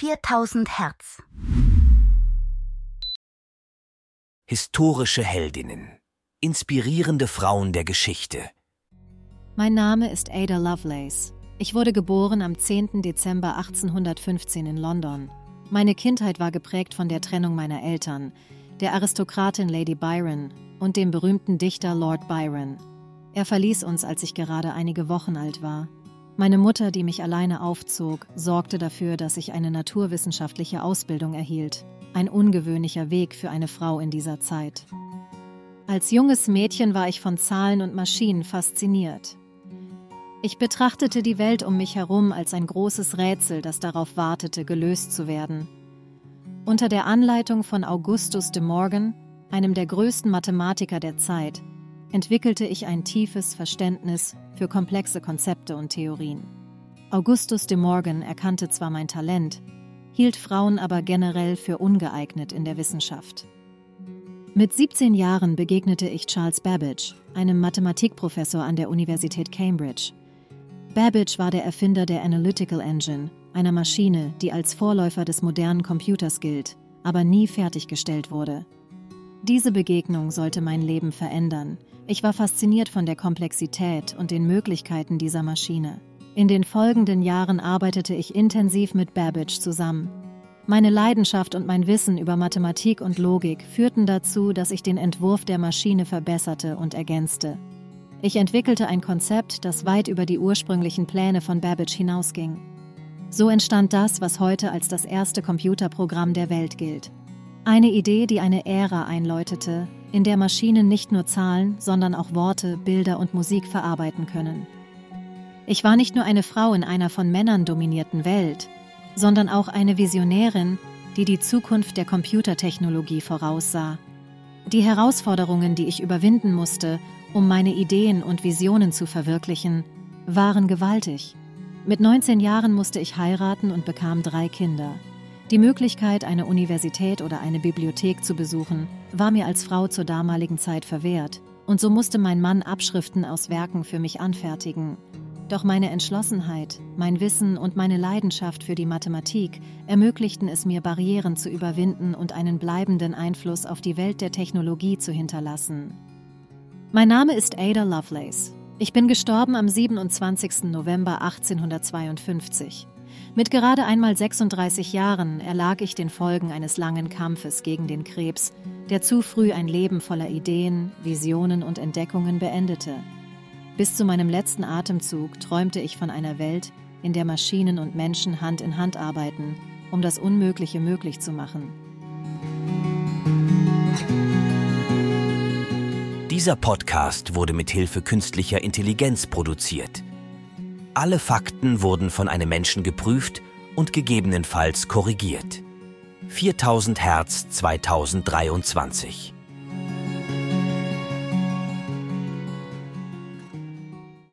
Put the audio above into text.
4000 Hertz. Historische Heldinnen. Inspirierende Frauen der Geschichte. Mein Name ist Ada Lovelace. Ich wurde geboren am 10. Dezember 1815 in London. Meine Kindheit war geprägt von der Trennung meiner Eltern, der Aristokratin Lady Byron und dem berühmten Dichter Lord Byron. Er verließ uns, als ich gerade einige Wochen alt war. Meine Mutter, die mich alleine aufzog, sorgte dafür, dass ich eine naturwissenschaftliche Ausbildung erhielt. Ein ungewöhnlicher Weg für eine Frau in dieser Zeit. Als junges Mädchen war ich von Zahlen und Maschinen fasziniert. Ich betrachtete die Welt um mich herum als ein großes Rätsel, das darauf wartete, gelöst zu werden. Unter der Anleitung von Augustus de Morgan, einem der größten Mathematiker der Zeit, entwickelte ich ein tiefes Verständnis für komplexe Konzepte und Theorien. Augustus de Morgan erkannte zwar mein Talent, hielt Frauen aber generell für ungeeignet in der Wissenschaft. Mit 17 Jahren begegnete ich Charles Babbage, einem Mathematikprofessor an der Universität Cambridge. Babbage war der Erfinder der Analytical Engine, einer Maschine, die als Vorläufer des modernen Computers gilt, aber nie fertiggestellt wurde. Diese Begegnung sollte mein Leben verändern. Ich war fasziniert von der Komplexität und den Möglichkeiten dieser Maschine. In den folgenden Jahren arbeitete ich intensiv mit Babbage zusammen. Meine Leidenschaft und mein Wissen über Mathematik und Logik führten dazu, dass ich den Entwurf der Maschine verbesserte und ergänzte. Ich entwickelte ein Konzept, das weit über die ursprünglichen Pläne von Babbage hinausging. So entstand das, was heute als das erste Computerprogramm der Welt gilt. Eine Idee, die eine Ära einläutete, in der Maschinen nicht nur Zahlen, sondern auch Worte, Bilder und Musik verarbeiten können. Ich war nicht nur eine Frau in einer von Männern dominierten Welt, sondern auch eine Visionärin, die die Zukunft der Computertechnologie voraussah. Die Herausforderungen, die ich überwinden musste, um meine Ideen und Visionen zu verwirklichen, waren gewaltig. Mit 19 Jahren musste ich heiraten und bekam drei Kinder. Die Möglichkeit, eine Universität oder eine Bibliothek zu besuchen, war mir als Frau zur damaligen Zeit verwehrt, und so musste mein Mann Abschriften aus Werken für mich anfertigen. Doch meine Entschlossenheit, mein Wissen und meine Leidenschaft für die Mathematik ermöglichten es mir, Barrieren zu überwinden und einen bleibenden Einfluss auf die Welt der Technologie zu hinterlassen. Mein Name ist Ada Lovelace. Ich bin gestorben am 27. November 1852. Mit gerade einmal 36 Jahren erlag ich den Folgen eines langen Kampfes gegen den Krebs, der zu früh ein Leben voller Ideen, Visionen und Entdeckungen beendete. Bis zu meinem letzten Atemzug träumte ich von einer Welt, in der Maschinen und Menschen Hand in Hand arbeiten, um das Unmögliche möglich zu machen. Dieser Podcast wurde mit Hilfe künstlicher Intelligenz produziert. Alle Fakten wurden von einem Menschen geprüft und gegebenenfalls korrigiert. 4000 Hertz 2023